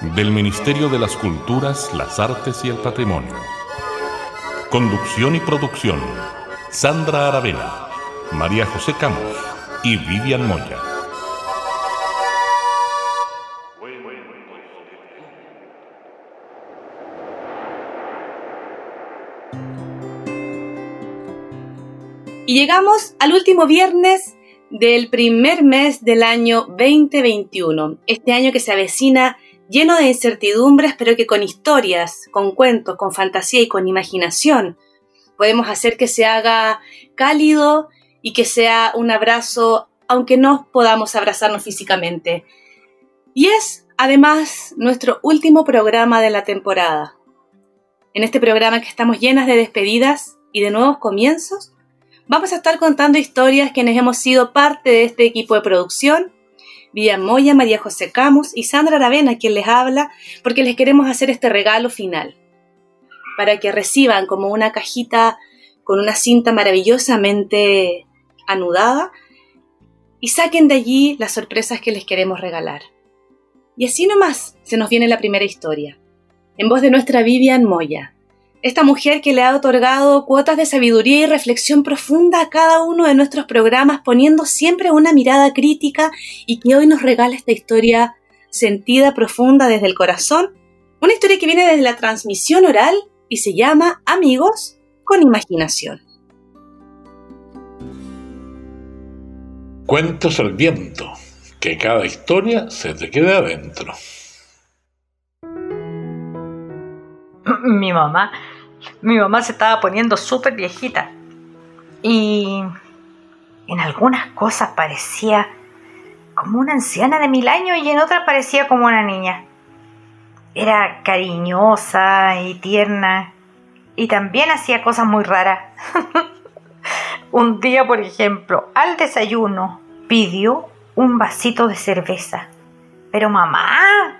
del Ministerio de las Culturas, las Artes y el Patrimonio. Conducción y producción, Sandra Aravena, María José Camus y Vivian Moya. Y llegamos al último viernes del primer mes del año 2021, este año que se avecina lleno de incertidumbres, pero que con historias, con cuentos, con fantasía y con imaginación podemos hacer que se haga cálido y que sea un abrazo, aunque no podamos abrazarnos físicamente. Y es, además, nuestro último programa de la temporada. En este programa que estamos llenas de despedidas y de nuevos comienzos, vamos a estar contando historias quienes hemos sido parte de este equipo de producción Vía Moya, María José Camus y Sandra Aravena, quien les habla, porque les queremos hacer este regalo final, para que reciban como una cajita con una cinta maravillosamente anudada y saquen de allí las sorpresas que les queremos regalar. Y así nomás se nos viene la primera historia, en voz de nuestra Vivian Moya, esta mujer que le ha otorgado cuotas de sabiduría y reflexión profunda a cada uno de nuestros programas, poniendo siempre una mirada crítica y que hoy nos regala esta historia sentida, profunda desde el corazón. Una historia que viene desde la transmisión oral y se llama Amigos con Imaginación. Cuentos al viento, que cada historia se te quede adentro. mi mamá, mi mamá se estaba poniendo súper viejita y en algunas cosas parecía como una anciana de mil años y en otras parecía como una niña. Era cariñosa y tierna y también hacía cosas muy raras. un día, por ejemplo, al desayuno pidió un vasito de cerveza. Pero mamá,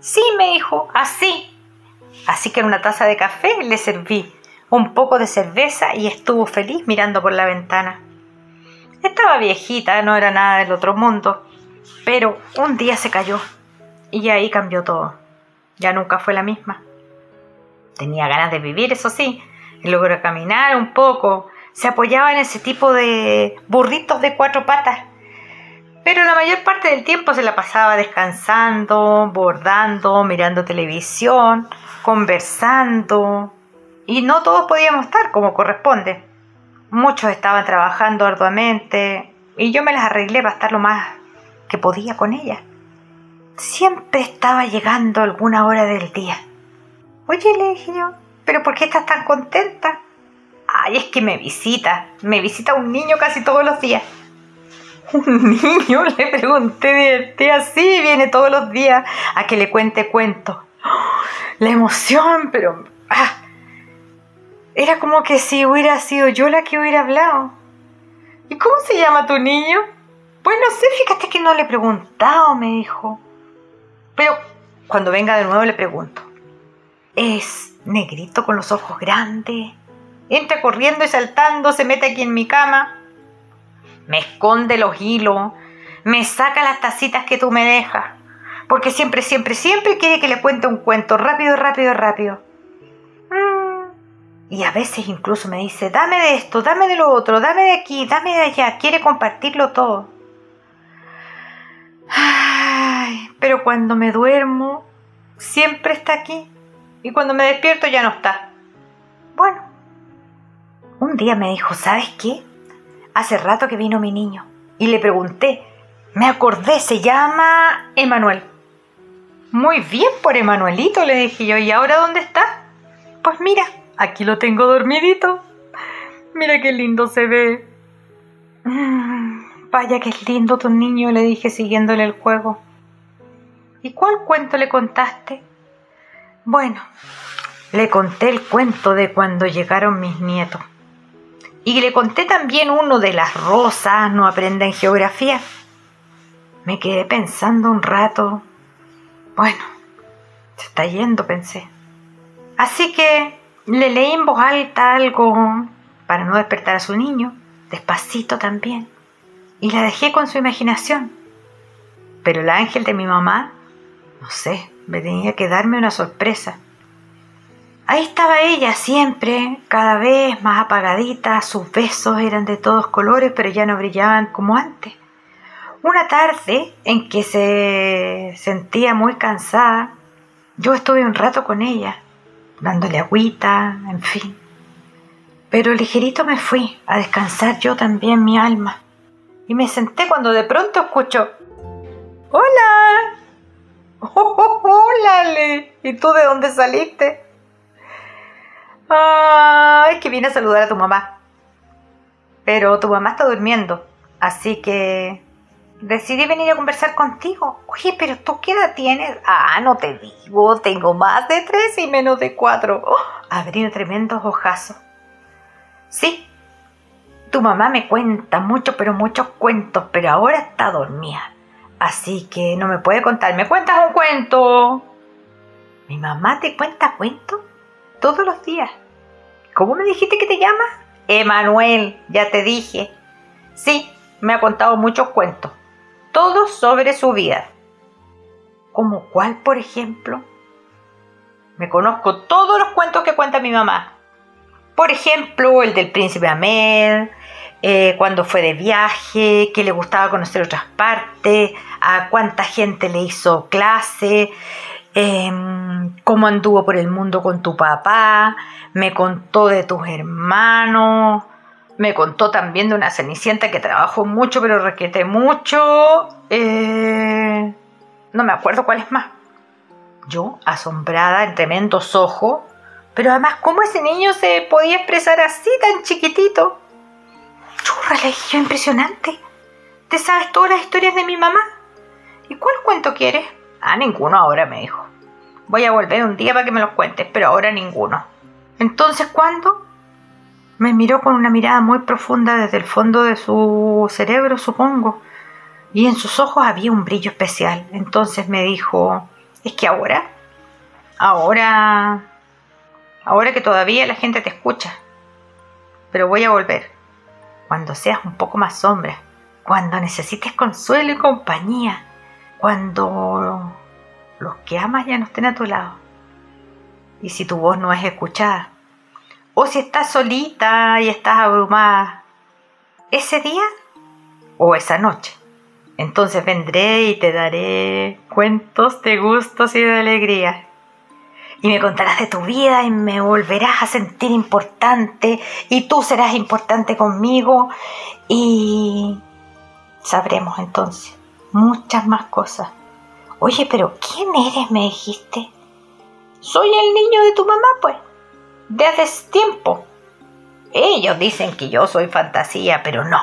sí, me dijo, así, Así que en una taza de café le serví un poco de cerveza y estuvo feliz mirando por la ventana. Estaba viejita, no era nada del otro mundo, pero un día se cayó y ahí cambió todo. Ya nunca fue la misma. Tenía ganas de vivir, eso sí, logró caminar un poco. Se apoyaba en ese tipo de burritos de cuatro patas pero la mayor parte del tiempo se la pasaba descansando, bordando, mirando televisión, conversando. Y no todos podíamos estar como corresponde. Muchos estaban trabajando arduamente y yo me las arreglé para estar lo más que podía con ella. Siempre estaba llegando alguna hora del día. Oye, le dije yo, ¿pero por qué estás tan contenta? Ay, es que me visita, me visita un niño casi todos los días. Un niño, le pregunté de así, viene todos los días a que le cuente cuentos. La emoción, pero... Ah, era como que si hubiera sido yo la que hubiera hablado. ¿Y cómo se llama tu niño? Pues no sé, fíjate que no le he preguntado, me dijo. Pero cuando venga de nuevo le pregunto. Es negrito con los ojos grandes. Entra corriendo y saltando, se mete aquí en mi cama me esconde los hilos, me saca las tacitas que tú me dejas, porque siempre, siempre, siempre quiere que le cuente un cuento rápido, rápido, rápido. Mm. Y a veces incluso me dice, dame de esto, dame de lo otro, dame de aquí, dame de allá, quiere compartirlo todo. Ay, pero cuando me duermo, siempre está aquí. Y cuando me despierto ya no está. Bueno, un día me dijo, ¿sabes qué? hace rato que vino mi niño y le pregunté. Me acordé, se llama Emanuel. Muy bien por Emanuelito, le dije yo. ¿Y ahora dónde está? Pues mira, aquí lo tengo dormidito. Mira qué lindo se ve. Mm, vaya que es lindo tu niño, le dije siguiéndole el juego. ¿Y cuál cuento le contaste? Bueno, le conté el cuento de cuando llegaron mis nietos. Y le conté también uno de las rosas no aprenden geografía. Me quedé pensando un rato. Bueno, se está yendo, pensé. Así que le leí en voz alta algo para no despertar a su niño, despacito también, y la dejé con su imaginación. Pero el ángel de mi mamá, no sé, me tenía que darme una sorpresa. Ahí estaba ella siempre, cada vez más apagadita, sus besos eran de todos colores, pero ya no brillaban como antes. Una tarde en que se sentía muy cansada, yo estuve un rato con ella, dándole agüita, en fin. Pero ligerito me fui a descansar yo también mi alma. Y me senté cuando de pronto escucho, ¡Hola! ¡Oh, hola, Le! ¿Y tú de dónde saliste? Ay, que vine a saludar a tu mamá. Pero tu mamá está durmiendo, así que decidí venir a conversar contigo. Oye, pero tú qué edad tienes? Ah, no te digo, tengo más de tres y menos de cuatro. Oh, abrí un tremendo ojazo. Sí, tu mamá me cuenta mucho, pero muchos cuentos, pero ahora está dormida. Así que no me puede contar. ¿Me cuentas un cuento? ¿Mi mamá te cuenta cuentos? Todos los días. ¿Cómo me dijiste que te llamas? Emanuel, ya te dije. Sí, me ha contado muchos cuentos, todos sobre su vida. ¿Como cuál, por ejemplo? Me conozco todos los cuentos que cuenta mi mamá. Por ejemplo, el del príncipe Amel, eh, cuando fue de viaje, que le gustaba conocer otras partes, a cuánta gente le hizo clase, Em, cómo anduvo por el mundo con tu papá, me contó de tus hermanos, me contó también de una cenicienta que trabajó mucho pero requete mucho. Eh, no me acuerdo cuál es más. Yo, asombrada, en tremendos ojos, pero además, ¿cómo ese niño se podía expresar así, tan chiquitito? Churra, le impresionante. ¿Te sabes todas las historias de mi mamá? ¿Y cuál cuento quieres? Ah, ninguno ahora, me dijo. Voy a volver un día para que me los cuentes, pero ahora ninguno. Entonces, ¿cuándo? Me miró con una mirada muy profunda desde el fondo de su cerebro, supongo, y en sus ojos había un brillo especial. Entonces me dijo, es que ahora, ahora, ahora que todavía la gente te escucha, pero voy a volver, cuando seas un poco más sombra, cuando necesites consuelo y compañía, cuando los que amas ya no estén a tu lado. Y si tu voz no es escuchada, o si estás solita y estás abrumada, ese día o esa noche, entonces vendré y te daré cuentos de gustos y de alegría. Y me contarás de tu vida y me volverás a sentir importante y tú serás importante conmigo y sabremos entonces muchas más cosas. Oye, pero ¿quién eres? me dijiste. Soy el niño de tu mamá, pues. Desde tiempo. Ellos dicen que yo soy fantasía, pero no.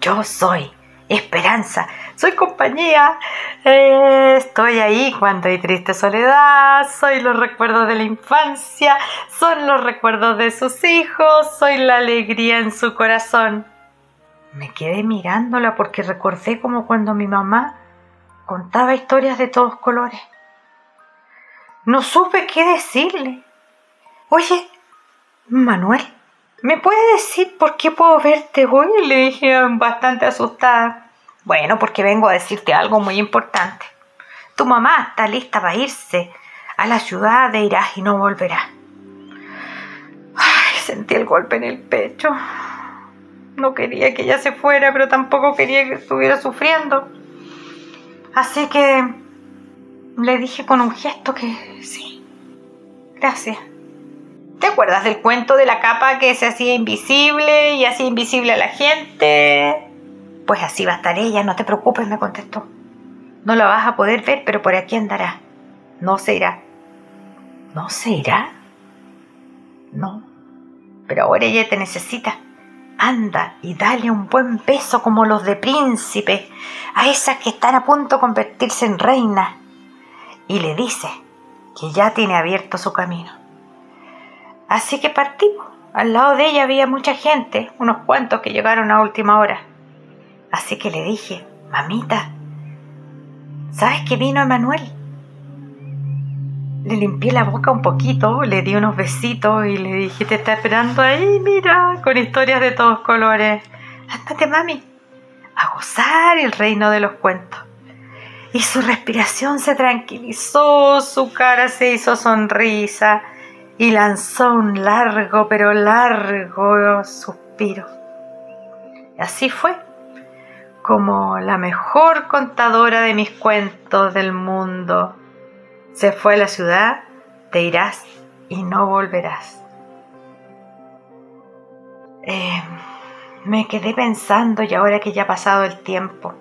Yo soy esperanza, soy compañía. Eh, estoy ahí cuando hay triste soledad, soy los recuerdos de la infancia, son los recuerdos de sus hijos, soy la alegría en su corazón. Me quedé mirándola porque recordé como cuando mi mamá contaba historias de todos colores. No supe qué decirle. Oye, Manuel, ¿me puedes decir por qué puedo verte hoy? Le dije bastante asustada. Bueno, porque vengo a decirte algo muy importante. Tu mamá está lista para irse a la ciudad de Irak y no volverá. Ay, sentí el golpe en el pecho. No quería que ella se fuera, pero tampoco quería que estuviera sufriendo. Así que le dije con un gesto que sí. Gracias. ¿Te acuerdas del cuento de la capa que se hacía invisible y hacía invisible a la gente? Pues así va a estar ella, no te preocupes, me contestó. No la vas a poder ver, pero por aquí andará. No se irá. ¿No se irá? No. Pero ahora ella te necesita. Anda y dale un buen beso como los de príncipe a esas que están a punto de convertirse en reina. Y le dice que ya tiene abierto su camino. Así que partimos. Al lado de ella había mucha gente, unos cuantos que llegaron a última hora. Así que le dije, mamita, ¿sabes que vino Emanuel? Le limpié la boca un poquito, le di unos besitos y le dije, te está esperando ahí, mira, con historias de todos colores. Ándate, mami, a gozar el reino de los cuentos. Y su respiración se tranquilizó, su cara se hizo sonrisa y lanzó un largo, pero largo suspiro. Así fue como la mejor contadora de mis cuentos del mundo. Se fue a la ciudad, te irás y no volverás. Eh, me quedé pensando y ahora que ya ha pasado el tiempo,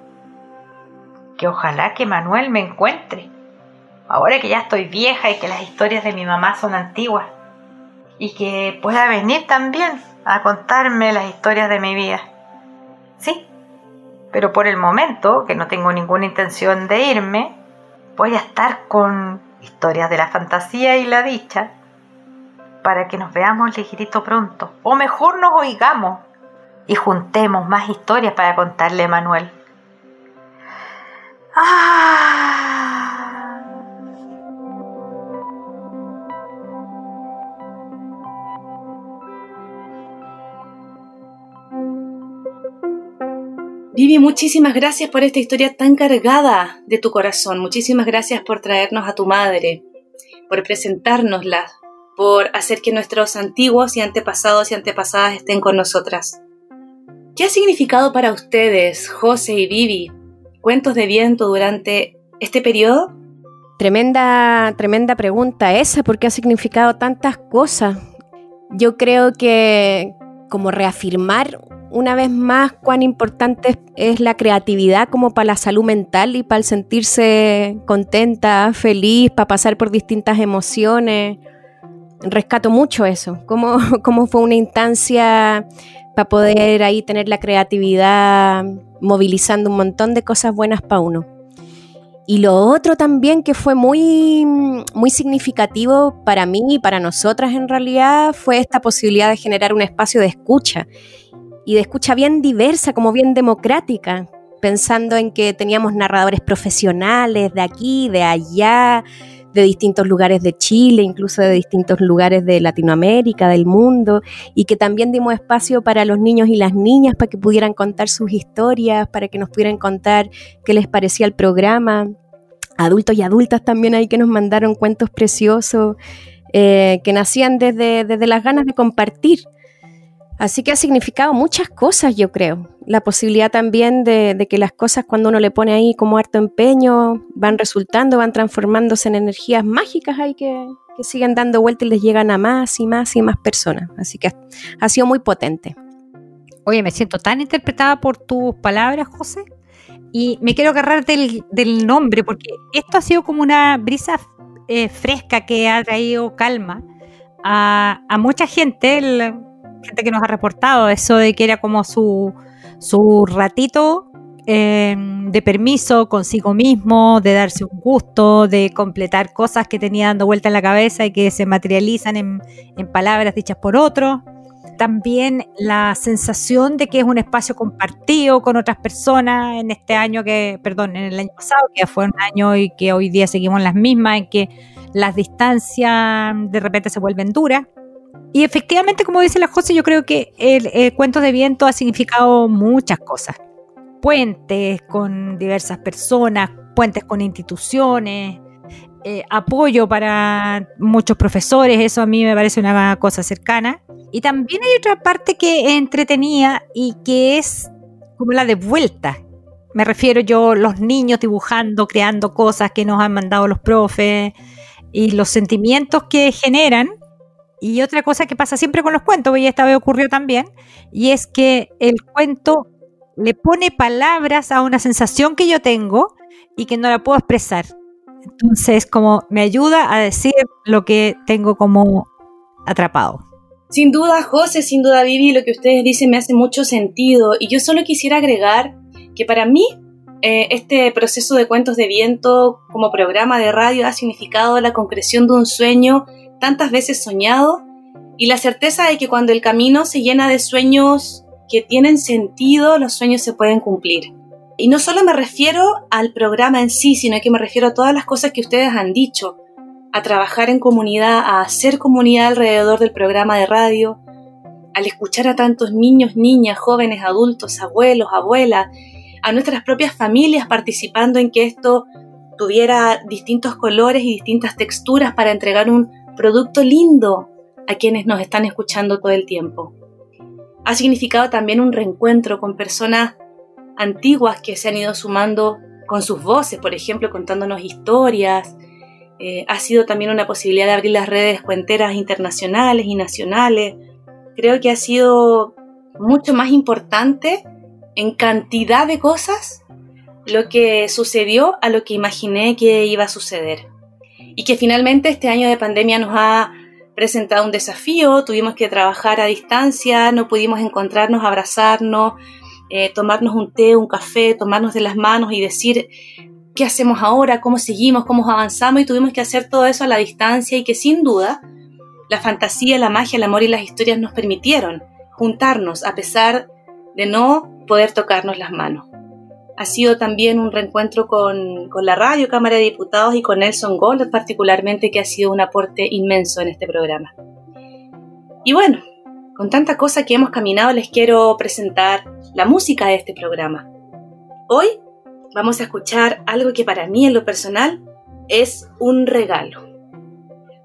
que ojalá que Manuel me encuentre. Ahora que ya estoy vieja y que las historias de mi mamá son antiguas. Y que pueda venir también a contarme las historias de mi vida. Sí, pero por el momento, que no tengo ninguna intención de irme, voy a estar con historias de la fantasía y la dicha para que nos veamos ligerito pronto. O mejor nos oigamos y juntemos más historias para contarle a Manuel. ¡Ah! Vivi, muchísimas gracias por esta historia tan cargada de tu corazón. Muchísimas gracias por traernos a tu madre, por presentárnosla, por hacer que nuestros antiguos y antepasados y antepasadas estén con nosotras. ¿Qué ha significado para ustedes, José y Vivi, cuentos de viento durante este periodo? Tremenda, tremenda pregunta esa, porque ha significado tantas cosas. Yo creo que como reafirmar una vez más cuán importante es la creatividad como para la salud mental y para el sentirse contenta, feliz, para pasar por distintas emociones. Rescato mucho eso, cómo, cómo fue una instancia para poder ahí tener la creatividad movilizando un montón de cosas buenas para uno. Y lo otro también que fue muy, muy significativo para mí y para nosotras en realidad fue esta posibilidad de generar un espacio de escucha y de escucha bien diversa, como bien democrática, pensando en que teníamos narradores profesionales de aquí, de allá, de distintos lugares de Chile, incluso de distintos lugares de Latinoamérica, del mundo, y que también dimos espacio para los niños y las niñas para que pudieran contar sus historias, para que nos pudieran contar qué les parecía el programa. Adultos y adultas también ahí que nos mandaron cuentos preciosos, eh, que nacían desde, desde las ganas de compartir Así que ha significado muchas cosas, yo creo. La posibilidad también de, que las cosas cuando uno le pone ahí como harto empeño van resultando, van transformándose en energías mágicas ahí que, siguen dando vuelta y les llegan a más y más y más personas. Así que ha, sido muy potente. Oye, me siento tan interpretada por tus palabras, José, y me quiero agarrar del, nombre, porque esto ha sido como una brisa eh, fresca que ha traído calma a, mucha gente. Gente que nos ha reportado eso de que era como su, su ratito em, de permiso consigo mismo, de darse un gusto, de completar cosas que tenía dando vuelta en la cabeza y que se materializan en, en palabras dichas por otros. También la sensación de que es un espacio compartido con otras personas en este año que, perdón, en el año pasado, que fue un año y que hoy día seguimos las mismas, en que las distancias de repente se vuelven duras. Y efectivamente, como dice la José, yo creo que el, cuento de viento ha significado muchas cosas. Puentes con diversas personas, puentes con instituciones, eh, apoyo para muchos profesores, eso a mí me parece una cosa cercana. Y también hay otra parte que entretenía y que es como la de vuelta. Me refiero yo, los niños dibujando, creando cosas que nos han mandado los profes y los sentimientos que generan y otra cosa que pasa siempre con los cuentos, y esta vez ocurrió también, y es que el cuento le pone palabras a una sensación que yo tengo y que no la puedo expresar. Entonces, como me ayuda a decir lo que tengo como atrapado. Sin duda, José, sin duda, Vivi, lo que ustedes dicen me hace mucho sentido. Y yo solo quisiera agregar que para mí eh, este proceso de cuentos de viento como programa de radio ha significado la concreción de un sueño tantas veces soñado y la certeza de que cuando el camino se llena de sueños que tienen sentido, los sueños se pueden cumplir. Y no solo me refiero al programa en sí, sino que me refiero a todas las cosas que ustedes han dicho, a trabajar en comunidad, a hacer comunidad alrededor del programa de radio, al escuchar a tantos niños, niñas, jóvenes, adultos, abuelos, abuelas, a nuestras propias familias participando en que esto tuviera distintos colores y distintas texturas para entregar un producto lindo a quienes nos están escuchando todo el tiempo. Ha significado también un reencuentro con personas antiguas que se han ido sumando con sus voces, por ejemplo, contándonos historias. Eh, ha sido también una posibilidad de abrir las redes cuenteras internacionales y nacionales. Creo que ha sido mucho más importante en cantidad de cosas lo que sucedió a lo que imaginé que iba a suceder. Y que finalmente este año de pandemia nos ha presentado un desafío, tuvimos que trabajar a distancia, no pudimos encontrarnos, abrazarnos, eh, tomarnos un té, un café, tomarnos de las manos y decir qué hacemos ahora, cómo seguimos, cómo avanzamos y tuvimos que hacer todo eso a la distancia y que sin duda la fantasía, la magia, el amor y las historias nos permitieron juntarnos a pesar de no poder tocarnos las manos. Ha sido también un reencuentro con, la radio, Cámara de Diputados y con Nelson Gold particularmente, que ha sido un aporte inmenso en este programa. Y bueno, con tanta cosa que hemos caminado, les quiero presentar la música de este programa. Hoy vamos a escuchar algo que para mí en lo personal es un regalo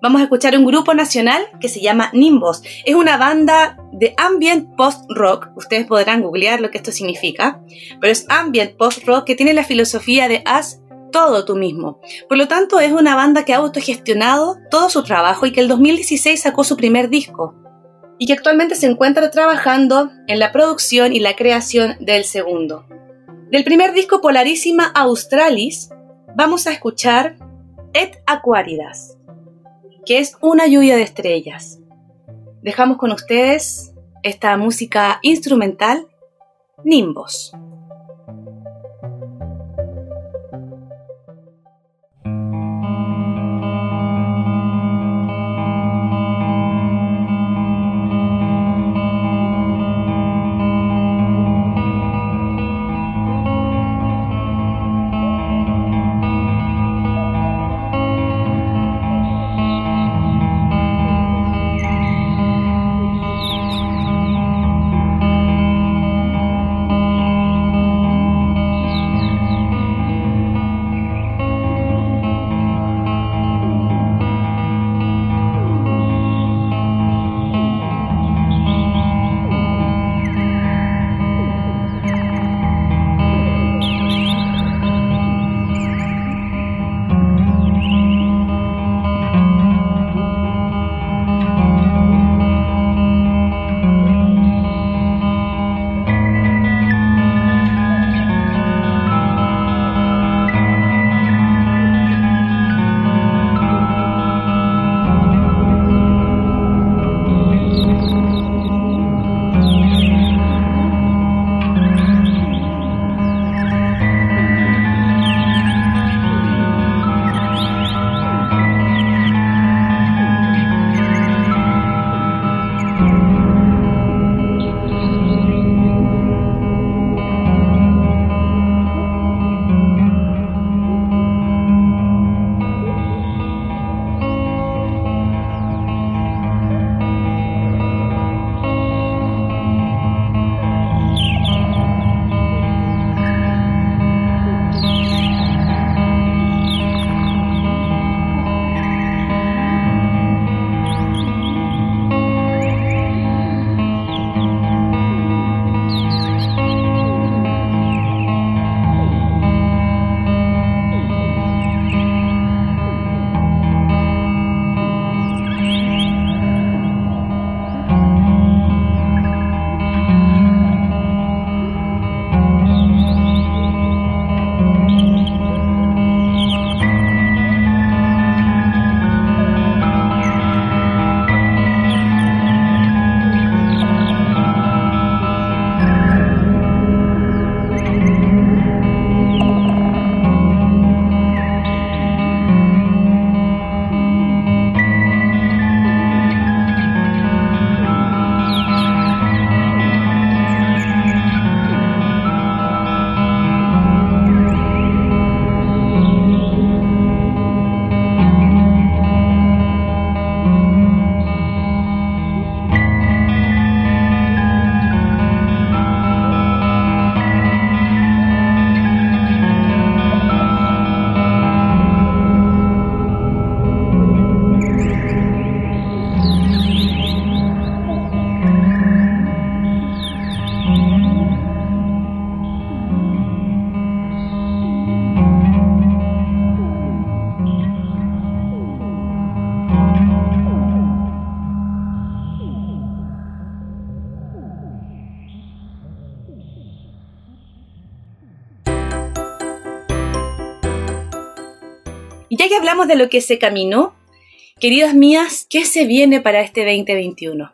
vamos a escuchar un grupo nacional que se llama Nimbos. Es una banda de ambient post-rock. Ustedes podrán googlear lo que esto significa. Pero es ambient post-rock que tiene la filosofía de haz todo tú mismo. Por lo tanto, es una banda que ha autogestionado todo su trabajo y que el 2016 sacó su primer disco. Y que actualmente se encuentra trabajando en la producción y la creación del segundo. Del primer disco Polarísima Australis, vamos a escuchar Et Aquaridas que es una lluvia de estrellas. Dejamos con ustedes esta música instrumental, Nimbos. De lo que se caminó, queridas mías, ¿qué se viene para este 2021?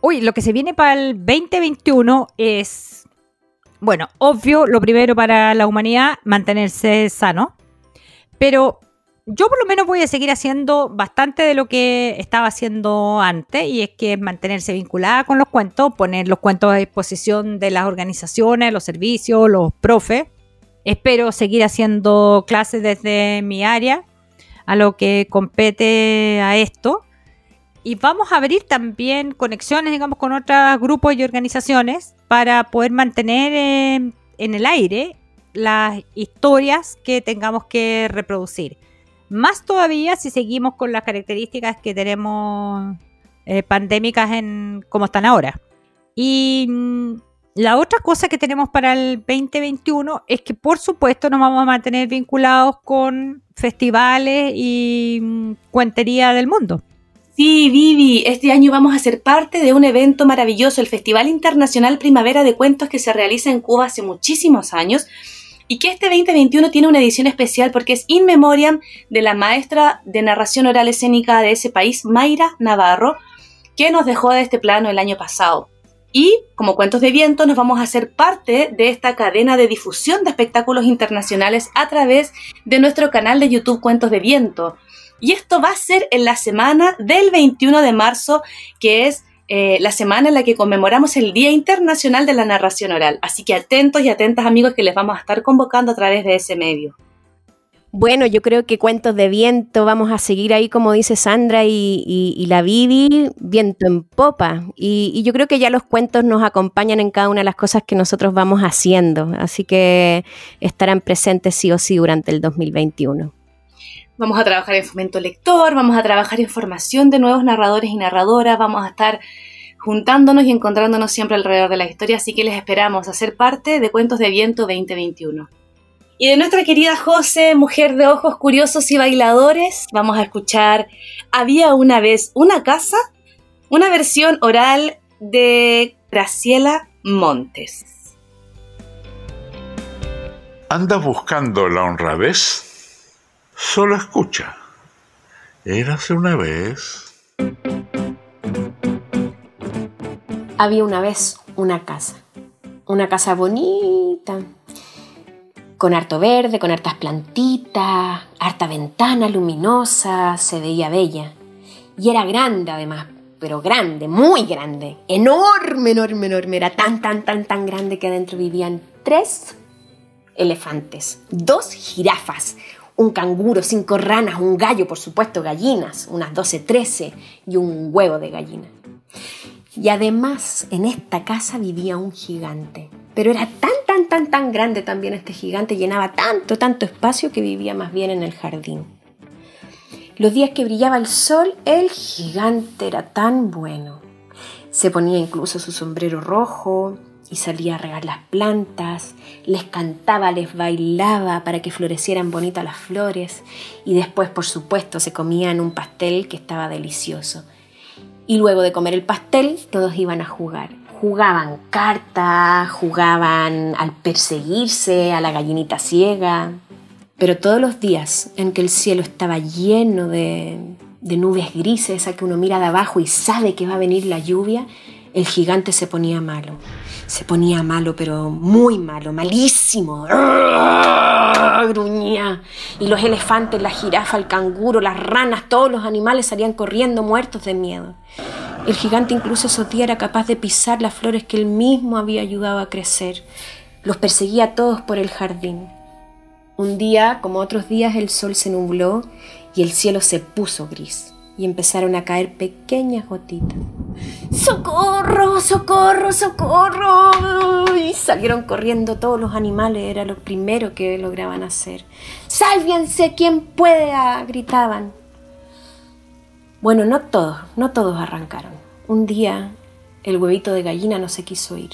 Uy, lo que se viene para el 2021 es, bueno, obvio, lo primero para la humanidad, mantenerse sano. Pero yo por lo menos voy a seguir haciendo bastante de lo que estaba haciendo antes y es que mantenerse vinculada con los cuentos, poner los cuentos a disposición de las organizaciones, los servicios, los profes. Espero seguir haciendo clases desde mi área a lo que compete a esto. Y vamos a abrir también conexiones, digamos, con otros grupos y organizaciones para poder mantener en el aire las historias que tengamos que reproducir. Más todavía si seguimos con las características que tenemos eh, pandémicas en como están ahora. Y mm, la otra cosa que tenemos para el 2021 es que por supuesto nos vamos a mantener vinculados con festivales y mm, cuentería del mundo. Sí, Vivi, este año vamos a ser parte de un evento maravilloso, el Festival Internacional Primavera de Cuentos que se realiza en Cuba hace muchísimos años y que este 2021 tiene una edición especial porque es in memoriam de la maestra de narración oral escénica de ese país, Mayra Navarro, que nos dejó de este plano el año pasado. Y como Cuentos de Viento nos vamos a hacer parte de esta cadena de difusión de espectáculos internacionales a través de nuestro canal de YouTube Cuentos de Viento. Y esto va a ser en la semana del 21 de marzo, que es eh, la semana en la que conmemoramos el Día Internacional de la Narración Oral. Así que atentos y atentas amigos que les vamos a estar convocando a través de ese medio. Bueno, yo creo que cuentos de viento, vamos a seguir ahí como dice Sandra y, la Vivi, viento en popa. Y, y, yo creo que ya los cuentos nos acompañan en cada una de las cosas que nosotros vamos haciendo, así que estarán presentes sí o sí durante el 2021. Vamos a trabajar en fomento lector, vamos a trabajar en formación de nuevos narradores y narradoras, vamos a estar juntándonos y encontrándonos siempre alrededor de la historia, así que les esperamos a ser parte de Cuentos de Viento 2021. Y de nuestra querida José, mujer de ojos curiosos y bailadores, vamos a escuchar Había una vez una casa, una versión oral de Graciela Montes. ¿Andas buscando la honradez? Solo escucha. Érase una vez. Había una vez una casa. Una casa bonita. Con harto verde, con hartas plantitas, harta ventana luminosa, se veía bella. Y era grande además, pero grande, muy grande. Enorme, enorme, enorme. Era tan, tan, tan, tan grande que adentro vivían tres elefantes, dos jirafas, un canguro, cinco ranas, un gallo, por supuesto, gallinas, unas 12, 13 y un huevo de gallina. Y además en esta casa vivía un gigante. Pero era tan, tan, tan, grande también este gigante, llenaba tanto, tanto espacio que vivía más bien en el jardín. Los días que brillaba el sol, el gigante era tan bueno. Se ponía incluso su sombrero rojo, y salía a regar las plantas, les cantaba, les bailaba para que florecieran bonitas las flores y después, por supuesto, se comían un pastel que estaba delicioso. Y luego de comer el pastel, todos iban a jugar. Jugaban cartas, jugaban al perseguirse, a la gallinita ciega. Pero todos los días en que el cielo estaba lleno de, nubes grises, a que uno mira de abajo y sabe que va a venir la lluvia, el gigante se ponía malo. Se ponía malo, pero muy malo, malísimo. Gruñía. Y los elefantes, la jirafa, el canguro, las ranas, todos los animales salían corriendo muertos de miedo. El gigante incluso esos era capaz de pisar las flores que él mismo había ayudado a crecer. Los perseguía a todos por el jardín. Un día, como otros días, el sol se nubló y el cielo se puso gris y empezaron a caer pequeñas gotitas. ¡Socorro! ¡Socorro! ¡Socorro! Y salieron corriendo todos los animales, era lo primero que lograban hacer. ¡Sálvense quien pueda! gritaban. Bueno, no todos, no todos arrancaron. Un día el huevito de gallina no se quiso ir.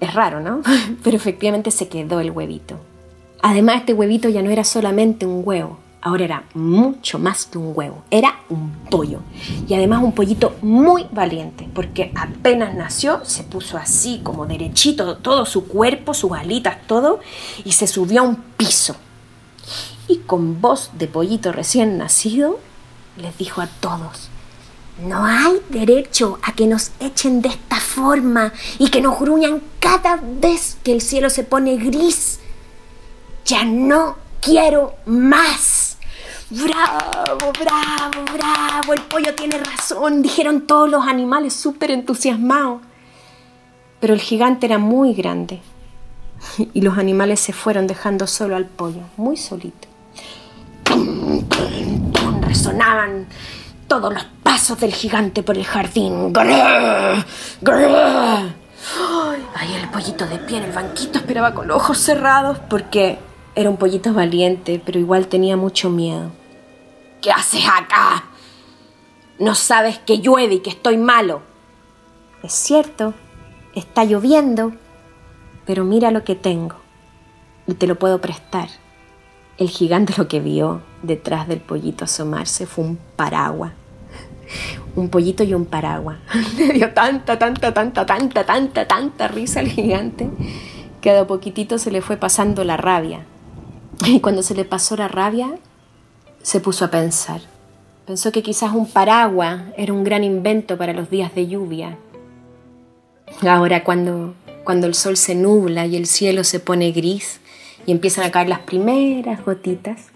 Es raro, ¿no? Pero efectivamente se quedó el huevito. Además, este huevito ya no era solamente un huevo, Ahora era mucho más que un huevo, era un pollo. Y además un pollito muy valiente, porque apenas nació se puso así como derechito, todo su cuerpo, sus alitas, todo, y se subió a un piso. y con voz de pollito recién nacido les dijo a todos, no hay derecho a que nos echen de esta forma y que nos gruñan cada vez que el cielo se pone gris. Ya no quiero más. Bravo, bravo, bravo, el pollo tiene razón, dijeron todos los animales súper entusiasmados. Pero el gigante era muy grande y los animales se fueron dejando solo al pollo, muy solito. Resonaban todos los pasos del gigante por el jardín. ¡Grrr! Ay, el pollito de pie en el banquito esperaba con ojos cerrados porque era un pollito valiente, pero igual tenía mucho miedo. ¿Qué haces acá? No sabes que llueve y que estoy malo. Es cierto, está lloviendo, pero mira lo que tengo y te lo puedo prestar. El gigante lo que vio detrás del pollito asomarse fue un paraguas. Un pollito y un paraguas. Le dio tanta, tanta, tanta, tanta, tanta, tanta risa al gigante que a poquitito se le fue pasando la rabia. Y cuando se le pasó la rabia, se puso a pensar. Pensó que quizás un paraguas era un gran invento para los días de lluvia. Ahora cuando, cuando el sol se nubla y el cielo se pone gris, y empiezan a caer las primeras gotitas,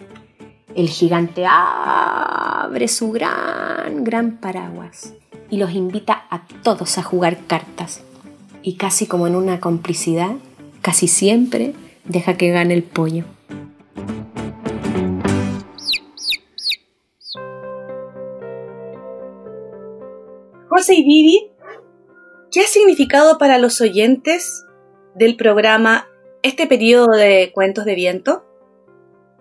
el gigante abre su gran, gran paraguas y los invita a todos a jugar cartas. Y casi como en una complicidad, casi siempre deja que gane el pollo. José y Vivi, ¿qué ha significado para los oyentes del programa este periodo de cuentos de viento?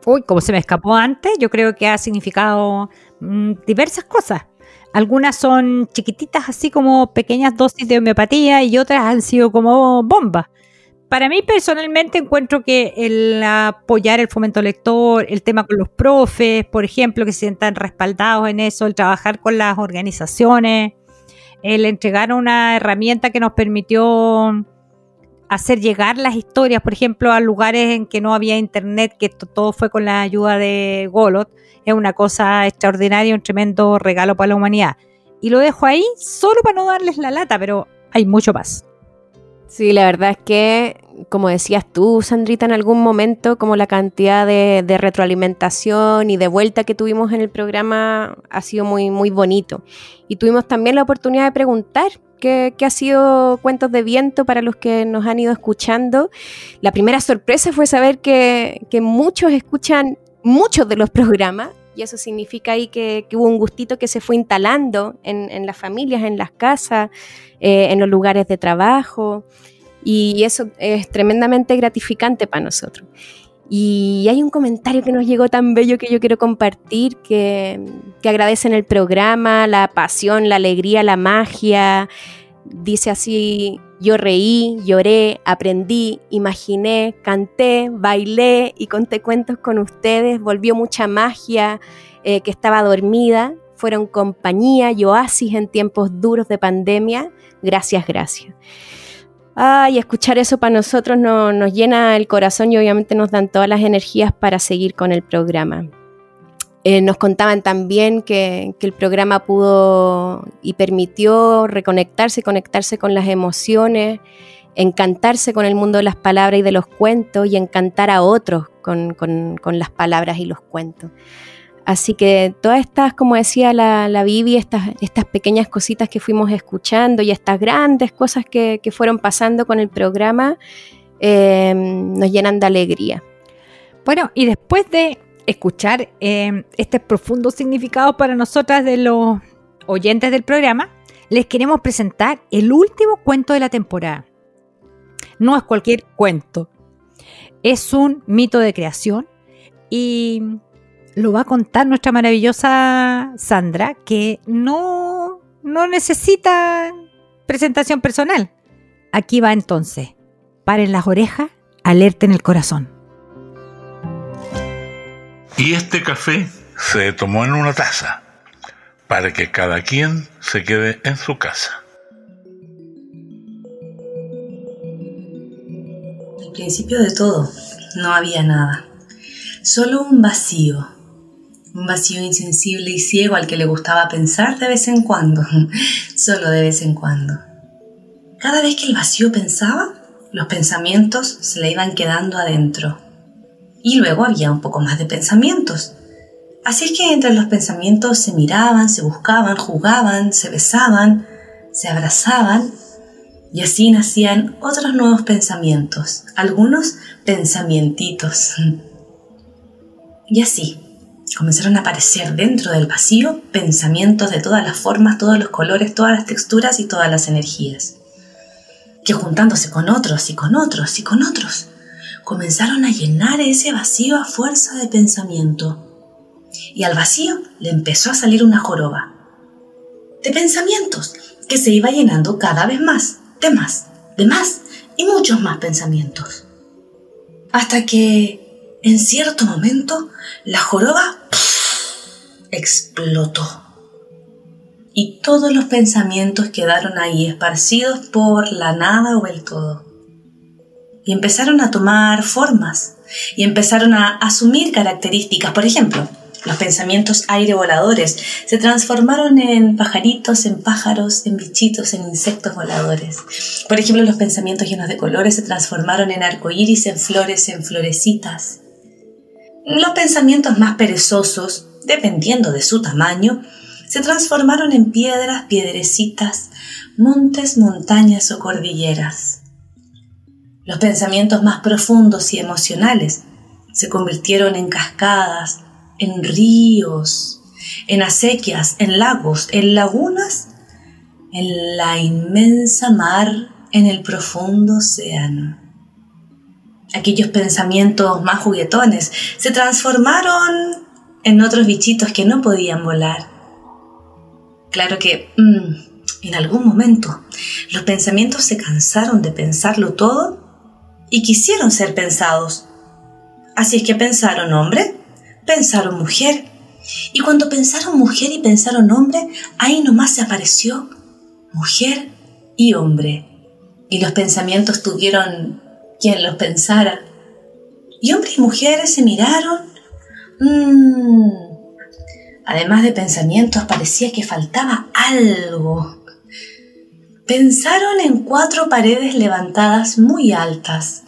Uy, como se me escapó antes, yo creo que ha significado mm, diversas cosas. Algunas son chiquititas, así como pequeñas dosis de homeopatía, y otras han sido como bombas. Para mí personalmente encuentro que el apoyar el fomento lector, el tema con los profes, por ejemplo, que se sientan respaldados en eso, el trabajar con las organizaciones, el entregar una herramienta que nos permitió hacer llegar las historias, por ejemplo, a lugares en que no había internet, que todo fue con la ayuda de Golot, es una cosa extraordinaria, un tremendo regalo para la humanidad. Y lo dejo ahí solo para no darles la lata, pero hay mucho más. Sí, la verdad es que, como decías tú, Sandrita, en algún momento, como la cantidad de, de, retroalimentación y de vuelta que tuvimos en el programa ha sido muy, muy bonito. Y tuvimos también la oportunidad de preguntar qué, ha sido Cuentos de Viento para los que nos han ido escuchando. La primera sorpresa fue saber que, muchos escuchan muchos de los programas y eso significa ahí que, hubo un gustito que se fue instalando en, las familias, en las casas, eh, en los lugares de trabajo y eso es tremendamente gratificante para nosotros. Y hay un comentario que nos llegó tan bello que yo quiero compartir, que, agradecen el programa, la pasión, la alegría, la magia. Dice así, yo reí, lloré, aprendí, imaginé, canté, bailé y conté cuentos con ustedes. Volvió mucha magia eh, que estaba dormida. Fueron compañía y oasis en tiempos duros de pandemia. Gracias, gracias. Ay, escuchar eso para nosotros nos llena el corazón y obviamente nos dan todas las energías para seguir con el programa. Eh, nos contaban también que, el programa pudo y permitió reconectarse, conectarse con las emociones, encantarse con el mundo de las palabras y de los cuentos y encantar a otros con las palabras y los cuentos. Así que todas estas, como decía la, la estas pequeñas cositas que fuimos escuchando y estas grandes cosas que, fueron pasando con el programa, em, nos llenan de alegría. Bueno, y después de escuchar em, este profundo significado para nosotras de los oyentes del programa, les queremos presentar el último cuento de la temporada. No es cualquier cuento, es un mito de creación y lo va a contar nuestra maravillosa Sandra, que no, no necesita presentación personal. Aquí va entonces. Paren las orejas, alerten el corazón. Y este café se tomó en una taza para que cada quien se quede en su casa. Al principio de todo, no había nada solo un vacío, un vacío insensible y ciego al que le gustaba pensar de vez en cuando, solo de vez en cuando. Cada vez que el vacío pensaba, los pensamientos se le iban quedando adentro. Y luego había un poco más de pensamientos. Así es que entre los pensamientos se miraban, se buscaban, jugaban, se besaban, se abrazaban y así nacían otros nuevos pensamientos, algunos pensamientitos. Y así comenzaron a aparecer dentro del vacío pensamientos de todas las formas, todos los colores, todas las texturas y todas las energías, que juntándose con otros y con otros y con otros, comenzaron a llenar ese vacío a fuerza de pensamiento. Y al vacío le empezó a salir una joroba de pensamientos que se iba llenando cada vez más, de más, de más y muchos más pensamientos. Hasta que, en cierto momento, la joroba explotó. Y todos los pensamientos quedaron ahí esparcidos por la nada o el todo. Y empezaron a tomar formas y empezaron a asumir características. Por ejemplo, los pensamientos aire voladores se transformaron en pajaritos, en pájaros, en bichitos, en insectos voladores. Por ejemplo, los pensamientos llenos de colores se transformaron en arcoíris, en flores, en florecitas. Los pensamientos más perezosos, dependiendo de su tamaño, se transformaron en piedras, piedrecitas, montes, montañas o cordilleras. Los pensamientos más profundos y emocionales se convirtieron en cascadas, en ríos, en acequias, en lagos, en lagunas, en la inmensa mar, en el profundo océano. Aquellos pensamientos más juguetones se transformaron en otros bichitos que no podían volar. Claro que mm, en algún momento los pensamientos se cansaron de pensarlo todo y quisieron ser pensados. Así es que pensaron hombre, pensaron mujer. Y cuando pensaron mujer y pensaron hombre, ahí nomás se apareció mujer y hombre. Y los pensamientos tuvieron quien los pensara. Y hombre y mujer se miraron. Mm. Además de pensamientos, parecía que faltaba algo. Pensaron en cuatro paredes levantadas muy altas,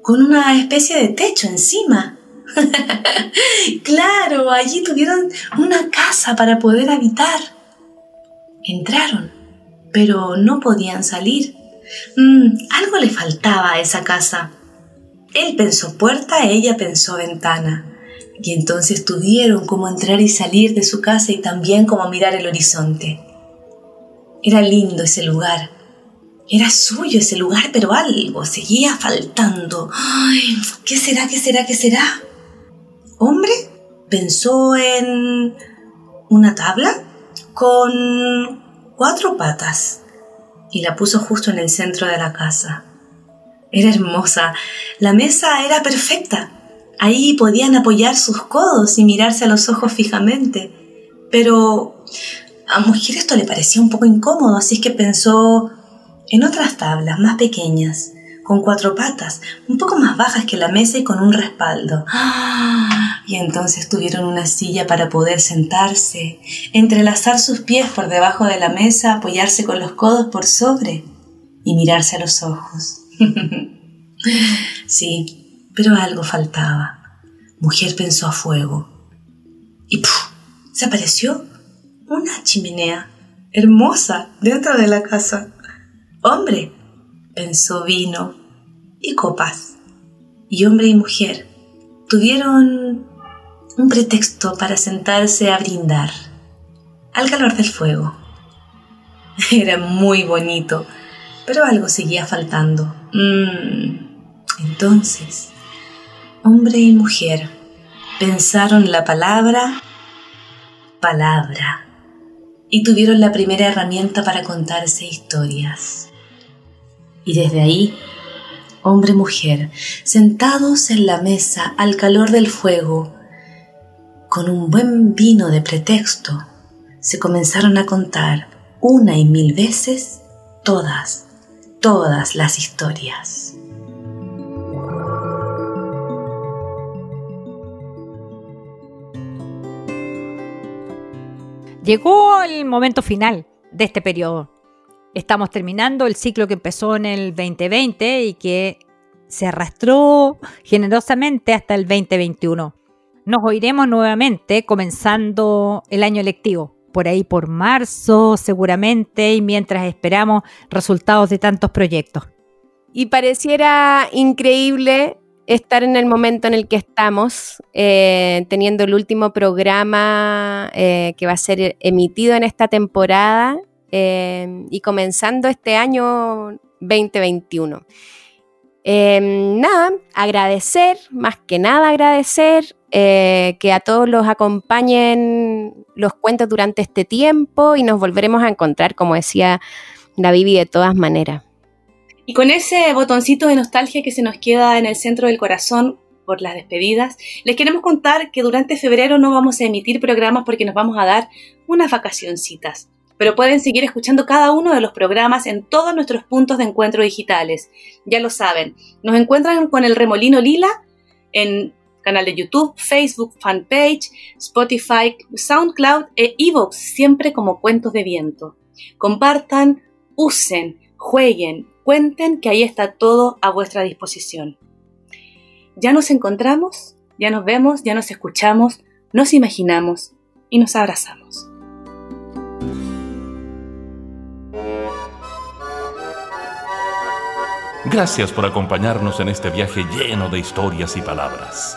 con una especie de techo encima. claro, allí tuvieron una casa para poder habitar. Entraron, pero no podían salir. Mm, algo le faltaba a esa casa. Él pensó puerta, ella pensó ventana. Y entonces tuvieron como entrar y salir de su casa y también como mirar el horizonte. Era lindo ese lugar. Era suyo ese lugar, pero algo seguía faltando. Ay, ¿qué será? ¿Qué será? ¿Qué será? hombre pensó en una tabla con cuatro patas y la puso justo en el centro de la casa. Era hermosa, la mesa era perfecta. Ahí podían apoyar sus codos y mirarse a los ojos fijamente. Pero a mujer esto le parecía un poco incómodo, así que pensó en otras tablas más pequeñas, con cuatro patas, un poco más bajas que la mesa y con un respaldo. Y entonces tuvieron una silla para poder sentarse, entrelazar sus pies por debajo de la mesa, apoyarse con los codos por sobre y mirarse a los ojos. sí, pero algo faltaba. Mujer pensó a fuego. Y ¡puf! se apareció una chimenea hermosa dentro de la casa. Hombre, pensó vino y copas. Y hombre y mujer tuvieron un pretexto para sentarse a brindar al calor del fuego. Era muy bonito, pero algo seguía faltando. Mm. Entonces, hombre y mujer pensaron la palabra palabra y tuvieron la primera herramienta para contarse historias. Y desde ahí, hombre-mujer, sentados en la mesa al calor del fuego, con un buen vino de pretexto, se comenzaron a contar una y mil veces todas, todas las historias. Llegó el momento final de este periodo. Estamos terminando el ciclo que empezó en el 2020 y que se arrastró generosamente hasta el 2021. Nos oiremos nuevamente comenzando el año lectivo, por ahí por marzo seguramente, y mientras esperamos resultados de tantos proyectos. Y pareciera increíble estar en el momento en el que estamos, eh, teniendo el último programa eh, que va a ser emitido en esta temporada eh, y comenzando este año 2021. nada, agradecer, más que nada agradecer que a todos los acompañen los cuentos durante este tiempo y nos volveremos a encontrar, como decía la Vivi, de todas maneras. Y con ese botoncito de nostalgia que se nos queda en el centro del corazón por las despedidas, les queremos contar que durante febrero no vamos a emitir programas porque nos vamos a dar unas vacacioncitas. Pero pueden seguir escuchando cada uno de los programas en todos nuestros puntos de encuentro digitales. Ya lo saben, nos encuentran con el Remolino Lila en canal de YouTube, Facebook, fanpage, Spotify, SoundCloud e Evox, siempre como cuentos de viento. Compartan, usen, jueguen, Cuenten que ahí está todo a vuestra disposición. Ya nos encontramos, ya nos vemos, ya nos escuchamos, nos imaginamos y nos abrazamos. Gracias por acompañarnos en este viaje lleno de historias y palabras.